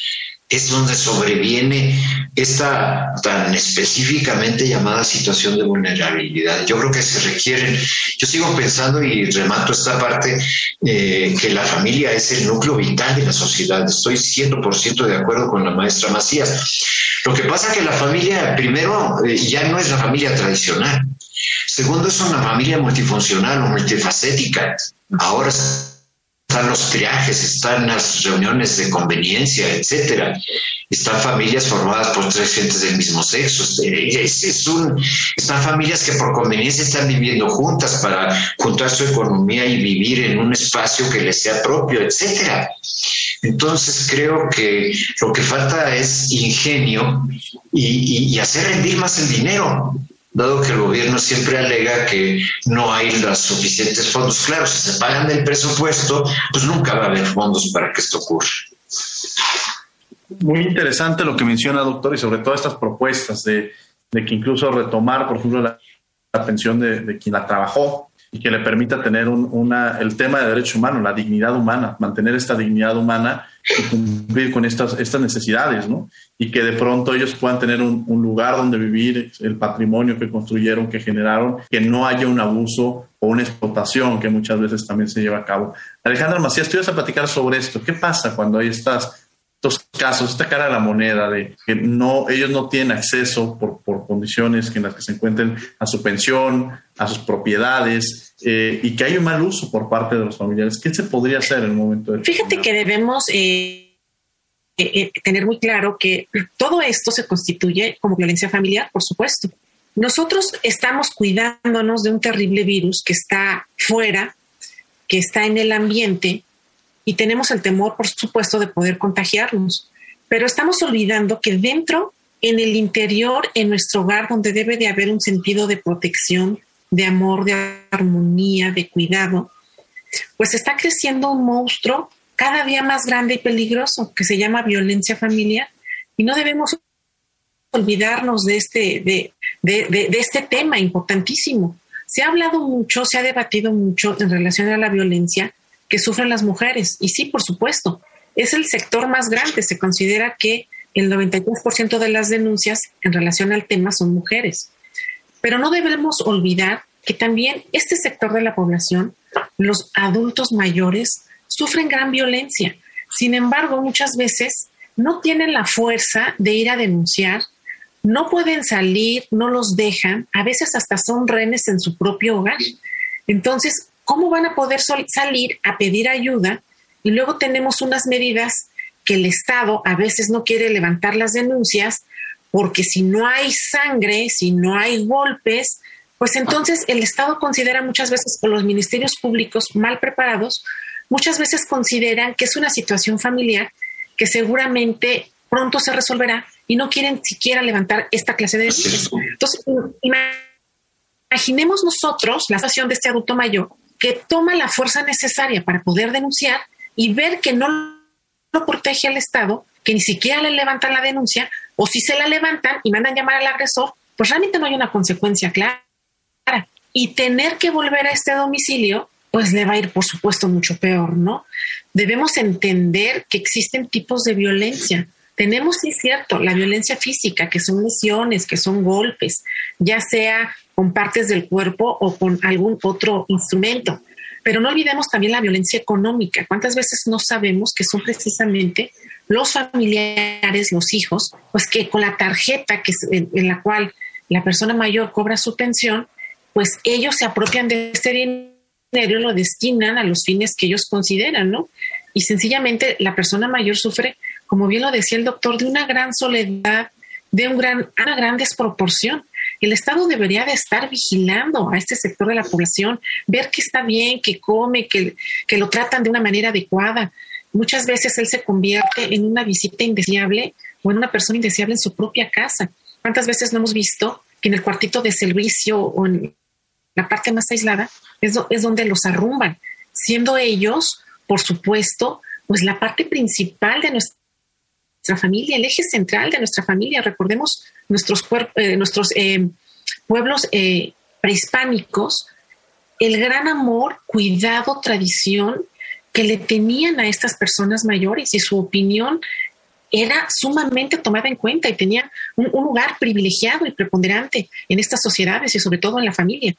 es donde sobreviene esta tan específicamente llamada situación de vulnerabilidad. Yo creo que se requieren, yo sigo pensando y remato esta parte, eh, que la familia es el núcleo vital de la sociedad. Estoy 100% de acuerdo con la maestra Macías. Lo que pasa es que la familia, primero, eh, ya no es la familia tradicional. Segundo, es una familia multifuncional o multifacética. Ahora están los triajes, están las reuniones de conveniencia, etcétera. Están familias formadas por tres gentes del mismo sexo. Es, un, están familias que por conveniencia están viviendo juntas para juntar su economía y vivir en un espacio que les sea propio, etcétera. Entonces creo que lo que falta es ingenio y hacer rendir más el dinero dado que el gobierno siempre alega que no hay los suficientes fondos. Claro, si se pagan del presupuesto, pues nunca va a haber fondos para que esto ocurra. Muy interesante lo que menciona, doctor, y sobre todo estas propuestas de, que incluso retomar, por ejemplo, la, pensión de, de, quien la trabajó y que le permita tener un, una, el tema de derechos humanos, la dignidad humana, mantener esta dignidad humana y cumplir con estas, estas necesidades, ¿no? Y que de pronto ellos puedan tener un, lugar donde vivir, el patrimonio que construyeron, que generaron, que no haya un abuso o una explotación que muchas veces también se lleva a cabo. Alejandra Macías, tú ibas a platicar sobre esto. ¿Qué pasa cuando hay estas estos casos, esta cara de la moneda de que no, ellos no tienen acceso por, por condiciones en las que se encuentren a su pensión, a sus propiedades eh, y que hay un mal uso por parte de los familiares. ¿Qué se podría hacer en el momento de... Fíjate que debemos eh, eh, tener muy claro que todo esto se constituye como violencia familiar, por supuesto. Nosotros estamos cuidándonos de un terrible virus que está fuera, que está en el ambiente y tenemos el temor, por supuesto, de poder contagiarnos. Pero estamos olvidando que dentro, en el interior, en nuestro hogar, donde debe de haber un sentido de protección, de amor, de armonía, de cuidado, pues está creciendo un monstruo cada día más grande y peligroso que se llama violencia familiar. Y no debemos olvidarnos de este, de, de, de, este tema importantísimo. Se ha hablado mucho, se ha debatido mucho en relación a la violencia, que sufren las mujeres. Y sí, por supuesto, es el sector más grande. Se considera que el 93% de las denuncias en relación al tema son mujeres. Pero no debemos olvidar que también este sector de la población, los adultos mayores, sufren gran violencia. Sin embargo, muchas veces no tienen la fuerza de ir a denunciar, no pueden salir, no los dejan, a veces hasta son renes en su propio hogar. Entonces, ¿cómo van a poder salir a pedir ayuda? Y luego tenemos unas medidas que el Estado a veces no quiere levantar las denuncias porque si no hay sangre, si no hay golpes, pues entonces el Estado considera muchas veces, o los ministerios públicos mal preparados, muchas veces consideran que es una situación familiar que seguramente pronto se resolverá y no quieren siquiera levantar esta clase de denuncias. Entonces, imaginemos nosotros la situación de este adulto mayor que toma la fuerza necesaria para poder denunciar y ver que no lo protege al Estado, que ni siquiera le levantan la denuncia, o si se la levantan y mandan llamar al agresor, pues realmente no hay una consecuencia clara. Y tener que volver a este domicilio, pues le va a ir, por supuesto, mucho peor, ¿no? Debemos entender que existen tipos de violencia. tenemos, sí cierto, la violencia física, que son lesiones, que son golpes, ya sea con partes del cuerpo o con algún otro instrumento. Pero no olvidemos también la violencia económica. ¿Cuántas veces no sabemos que son precisamente los familiares, los hijos, pues que con la tarjeta que en, la cual la persona mayor cobra su pensión, pues ellos se apropian de este dinero y lo destinan a los fines que ellos consideran, ¿no? Y sencillamente la persona mayor sufre, como bien lo decía el doctor, de una gran soledad, de un gran, una gran desproporción. El Estado debería de estar vigilando a este sector de la población, ver que está bien, que come, que, que lo tratan de una manera adecuada, muchas veces él se convierte en una visita indeseable o en una persona indeseable en su propia casa. ¿Cuántas veces no hemos visto que en el cuartito de servicio o en la parte más aislada es, es donde los arrumban, siendo ellos, por supuesto, pues la parte principal de nuestra familia, el eje central de nuestra familia. Recordemos nuestros, eh, nuestros eh, pueblos eh, prehispánicos, el gran amor, cuidado, tradición que le tenían a estas personas mayores y su opinión era sumamente tomada en cuenta y tenía un, lugar privilegiado y preponderante en estas sociedades y sobre todo en la familia.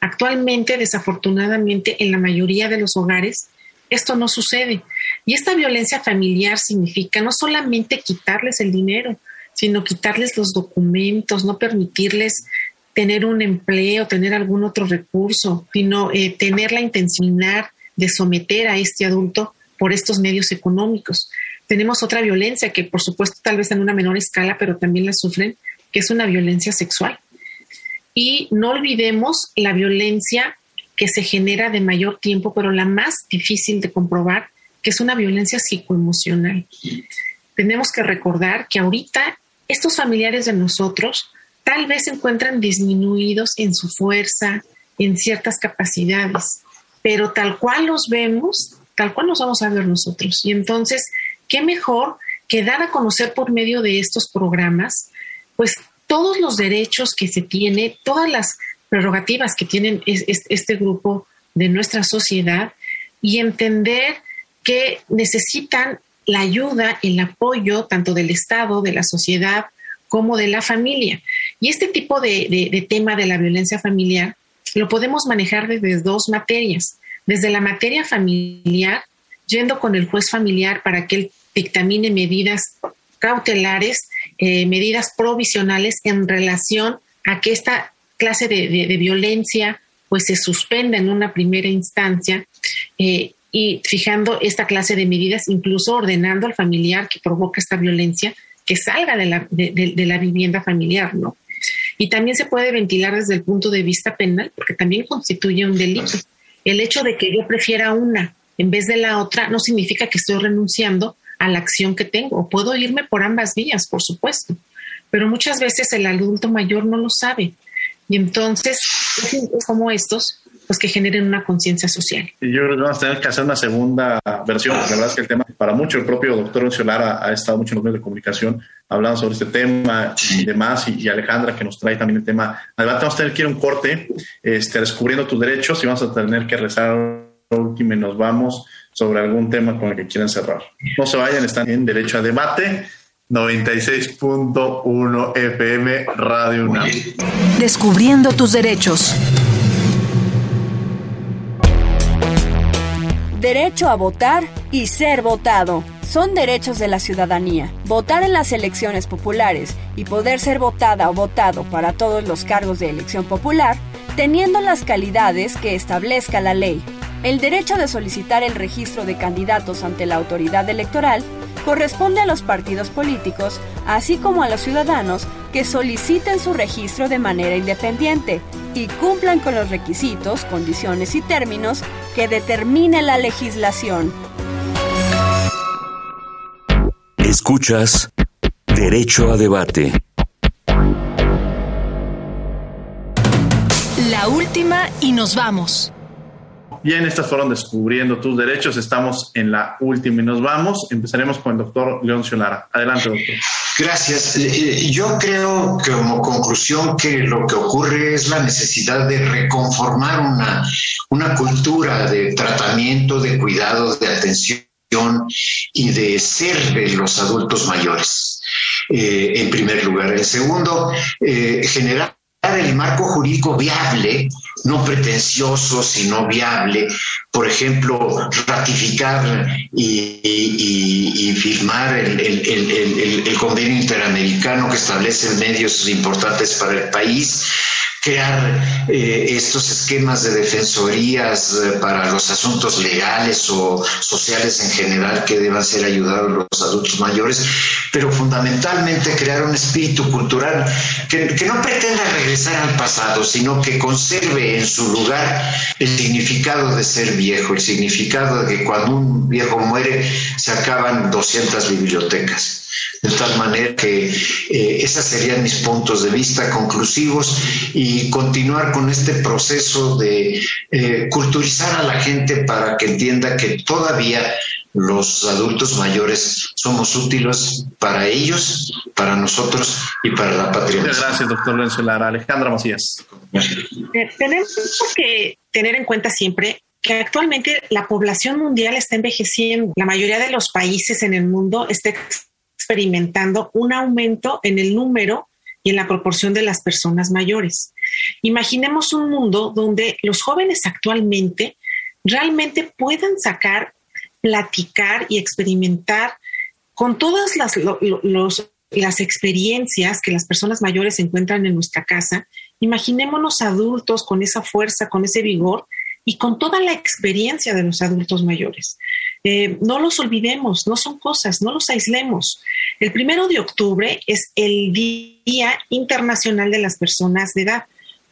Actualmente, desafortunadamente, en la mayoría de los hogares, esto no sucede. Y esta violencia familiar significa no solamente quitarles el dinero, sino quitarles los documentos, no permitirles tener un empleo, tener algún otro recurso, sino eh, tener la intencionar de someter a este adulto por estos medios económicos. Tenemos otra violencia que, por supuesto, tal vez en una menor escala, pero también la sufren, que es una violencia sexual. Y no olvidemos la violencia que se genera de mayor tiempo, pero la más difícil de comprobar, que es una violencia psicoemocional. Tenemos que recordar que ahorita estos familiares de nosotros tal vez se encuentran disminuidos en su fuerza, en ciertas capacidades, pero tal cual los vemos, tal cual nos vamos a ver nosotros. Y entonces, ¿qué mejor que dar a conocer por medio de estos programas, pues todos los derechos que se tiene, todas las prerrogativas que tienen este grupo de nuestra sociedad y entender que necesitan la ayuda, el apoyo tanto del Estado, de la sociedad, como de la familia. Y este tipo de tema de la violencia familiar lo podemos manejar desde dos materias. Desde la materia familiar, yendo con el juez familiar para que él dictamine medidas cautelares, eh, medidas provisionales en relación a que esta clase de, violencia pues se suspenda en una primera instancia eh, y fijando esta clase de medidas, incluso ordenando al familiar que provoca esta violencia que salga de la, de la vivienda familiar, ¿no? Y también se puede ventilar desde el punto de vista penal, porque también constituye un delito. El hecho de que yo prefiera una en vez de la otra no significa que estoy renunciando a la acción que tengo. Puedo irme por ambas vías, por supuesto, pero muchas veces el adulto mayor no lo sabe. Y entonces, como estos, pues que generen una conciencia social. Y yo creo que vamos a tener que hacer una segunda versión. La verdad es que el tema, para mucho, el propio doctor Onciolara ha estado mucho en los medios de comunicación hablando sobre este tema y demás, y, Alejandra que nos trae también el tema. Además, vamos a tener que ir a un corte, este, descubriendo tus derechos y vamos a tener que rezar último y nos vamos sobre algún tema con el que quieran cerrar. No se vayan, están en Derecho a Debate. 96.1 FM Radio UNAM. Descubriendo tus derechos. Derecho a votar y ser votado son derechos de la ciudadanía. Votar en las elecciones populares y poder ser votada o votado para todos los cargos de elección popular, teniendo las calidades que establezca la ley. El derecho de solicitar el registro de candidatos ante la autoridad electoral corresponde a los partidos políticos, así como a los ciudadanos que soliciten su registro de manera independiente y cumplan con los requisitos, condiciones y términos que determine la legislación. Escuchas Derecho a Debate. La última y nos vamos. Bien, estas fueron Descubriendo tus Derechos. Estamos en la última y nos vamos. Empezaremos con el doctor León Lara. Adelante, doctor. Gracias. Eh, yo creo que como conclusión que lo que ocurre es la necesidad de reconformar una, una cultura de tratamiento, de cuidados, de atención y de ser de los adultos mayores. Eh, en primer lugar. El segundo, eh, generar el marco jurídico viable, no pretencioso, sino viable. Por ejemplo, ratificar y, firmar el, el, convenio interamericano que establece medios importantes para el país crear eh, estos esquemas de defensorías eh, para los asuntos legales o sociales en general que deban ser ayudados los adultos mayores, pero fundamentalmente crear un espíritu cultural que, que no pretenda regresar al pasado, sino que conserve en su lugar el significado de ser viejo, el significado de que cuando un viejo muere se acaban 200 bibliotecas. De tal manera que eh, esos serían mis puntos de vista conclusivos y continuar con este proceso de eh, culturizar a la gente para que entienda que todavía los adultos mayores somos útiles para ellos, para nosotros y para la patria. Muchas gracias, doctor Lorenzo Lara. Alejandra Macías. Eh, tenemos que tener en cuenta siempre que actualmente la población mundial está envejeciendo. La mayoría de los países en el mundo está experimentando un aumento en el número y en la proporción de las personas mayores. Imaginemos un mundo donde los jóvenes actualmente realmente puedan sacar, platicar y experimentar con todas las, las experiencias que las personas mayores encuentran en nuestra casa. Imaginémonos adultos con esa fuerza, con ese vigor y con toda la experiencia de los adultos mayores. Eh, no los olvidemos, no son cosas, no los aislemos. El primero de octubre es el Día Internacional de las Personas de Edad.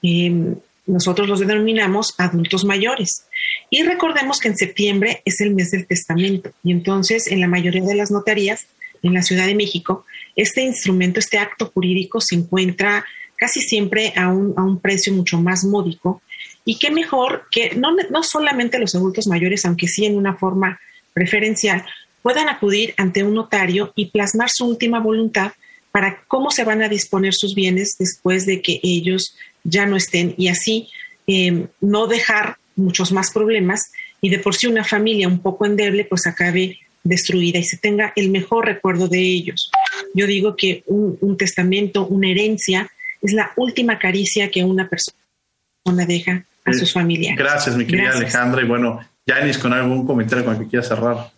Em, nosotros los denominamos adultos mayores. Y recordemos que en septiembre es el mes del testamento. Y entonces, en la mayoría de las notarías, en la Ciudad de México, este instrumento, este acto jurídico se encuentra casi siempre a un, a un precio mucho más módico. Y qué mejor que no, no solamente los adultos mayores, aunque sí en una forma preferencial puedan acudir ante un notario y plasmar su última voluntad para cómo se van a disponer sus bienes después de que ellos ya no estén y así eh, no dejar muchos más problemas y de por sí una familia un poco endeble pues acabe destruida y se tenga el mejor recuerdo de ellos. Yo digo que un, testamento, una herencia, es la última caricia que una persona deja a sus familiares. Gracias, mi querida Alejandra. Y bueno, Yanis, con algún comentario con el que quieras cerrar.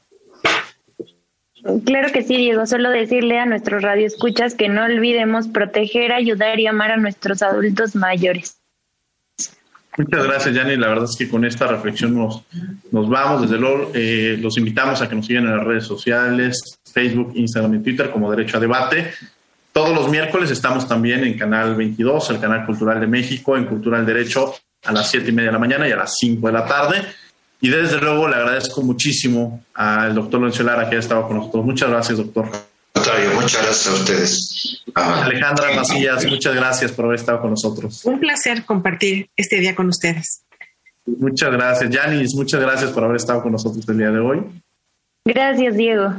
Claro que sí, Diego. Solo decirle a nuestros radioescuchas que no olvidemos proteger, ayudar y amar a nuestros adultos mayores. Muchas gracias, Yanni. La verdad es que con esta reflexión nos, nos vamos. Desde luego, eh, los invitamos a que nos sigan en las redes sociales, Facebook, Instagram y Twitter como Derecho a Debate. Todos los miércoles estamos también en Canal 22, el Canal Cultural de México, en Cultural Derecho, a las 7 y media de la mañana y a las 5 de la tarde. Y desde luego le agradezco muchísimo al doctor Lorenzo Lara que ha estado con nosotros. Muchas gracias, doctor. muchas gracias a ustedes. Alejandra Macías, muchas gracias por haber estado con nosotros. Un placer compartir este día con ustedes. Muchas gracias. Yanis, muchas gracias por haber estado con nosotros el día de hoy. Gracias, Diego.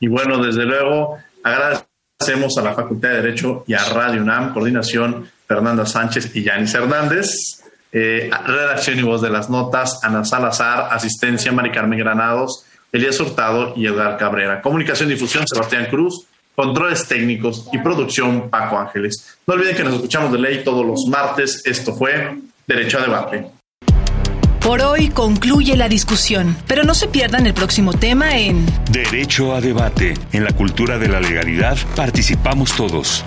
Y bueno, desde luego, agradecemos a la Facultad de Derecho y a Radio UNAM, coordinación Fernanda Sánchez y Yanis Hernández. Eh, redacción y voz de las notas, Ana Salazar, asistencia, Mari Carmen Granados, Elías Hurtado y Edgar Cabrera. Comunicación y difusión, Sebastián Cruz. Controles técnicos y producción, Paco Ángeles. No olviden que nos escuchamos de ley todos los martes. Esto fue Derecho a Debate. Por hoy concluye la discusión, pero no se pierdan el próximo tema en Derecho a Debate. En la cultura de la legalidad participamos todos.